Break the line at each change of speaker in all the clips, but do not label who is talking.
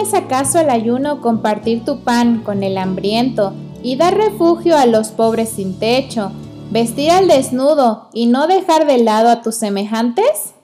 es acaso el ayuno compartir tu pan con el hambriento y dar refugio a los pobres sin techo, vestir al desnudo y no dejar de lado a tus semejantes?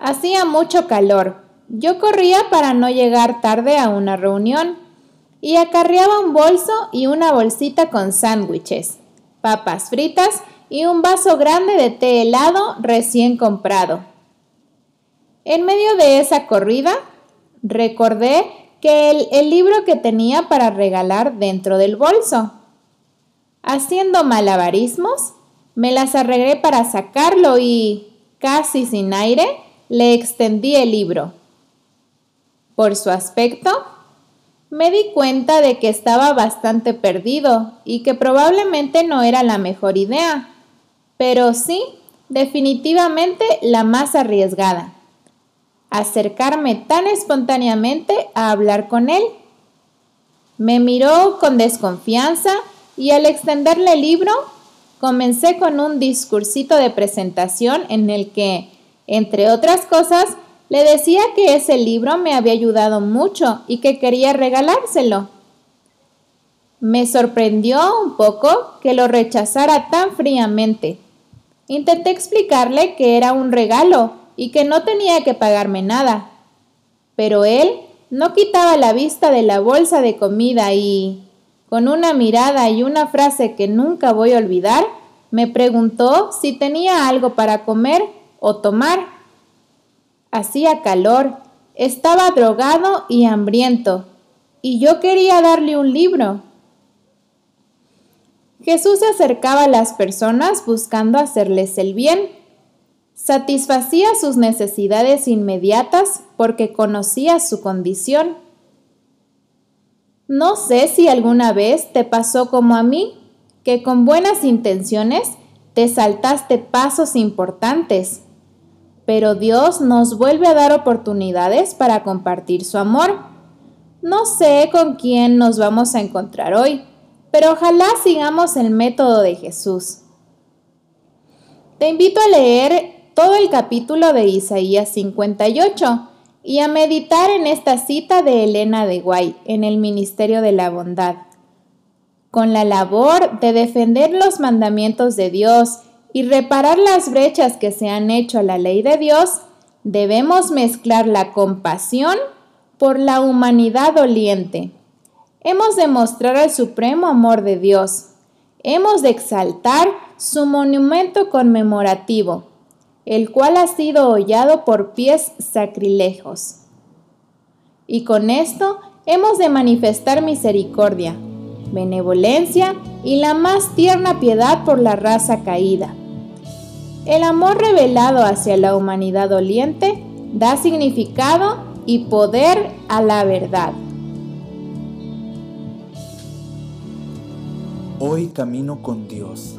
Hacía mucho calor. Yo corría para no llegar tarde a una reunión y acarreaba un bolso y una bolsita con sándwiches, papas fritas y un vaso grande de té helado recién comprado. En medio de esa corrida, recordé que el, el, libro que tenía para regalar dentro del bolso. Haciendo malabarismos, me las arreglé para sacarlo y, casi sin aire, le extendí el libro. Por su aspecto, me di cuenta de que estaba bastante perdido y que probablemente no era la mejor idea, pero sí, definitivamente la más arriesgada. Acercarme tan espontáneamente a hablar con él. Me miró con desconfianza y al extenderle el libro, comencé con un discursito de presentación en el que, entre otras cosas, le decía que ese libro me había ayudado mucho y que quería regalárselo. Me sorprendió un poco que lo rechazara tan fríamente. Intenté explicarle que era un regalo y que no tenía que pagarme nada. Pero él no quitaba la vista de la bolsa de comida y, con una mirada y una frase que nunca voy a olvidar, me preguntó si tenía algo para comer o tomar. Hacía calor, estaba drogado y hambriento, y yo quería darle un libro. Jesús se acercaba a las personas buscando hacerles el bien. Satisfacía sus necesidades inmediatas porque conocía su condición. No sé si alguna vez te pasó como a mí, que con buenas intenciones te saltaste pasos importantes pero Dios nos vuelve a dar oportunidades para compartir su amor. No sé con quién nos vamos a encontrar hoy, pero ojalá sigamos el método de Jesús. Te invito a leer todo el capítulo de Isaías 58 y a meditar en esta cita de Elena de Guay en el Ministerio de la Bondad. Con la labor de defender los mandamientos de Dios y reparar las brechas que se han hecho a la ley de Dios, debemos mezclar la compasión por la humanidad doliente. Hemos de mostrar el supremo amor de Dios. Hemos de exaltar su monumento conmemorativo, el cual ha sido hollado por pies sacrilejos. Y con esto hemos de manifestar misericordia, benevolencia y la más tierna piedad por la raza caída el amor revelado hacia la humanidad doliente da significado y poder a la verdad.
Hoy camino con Dios,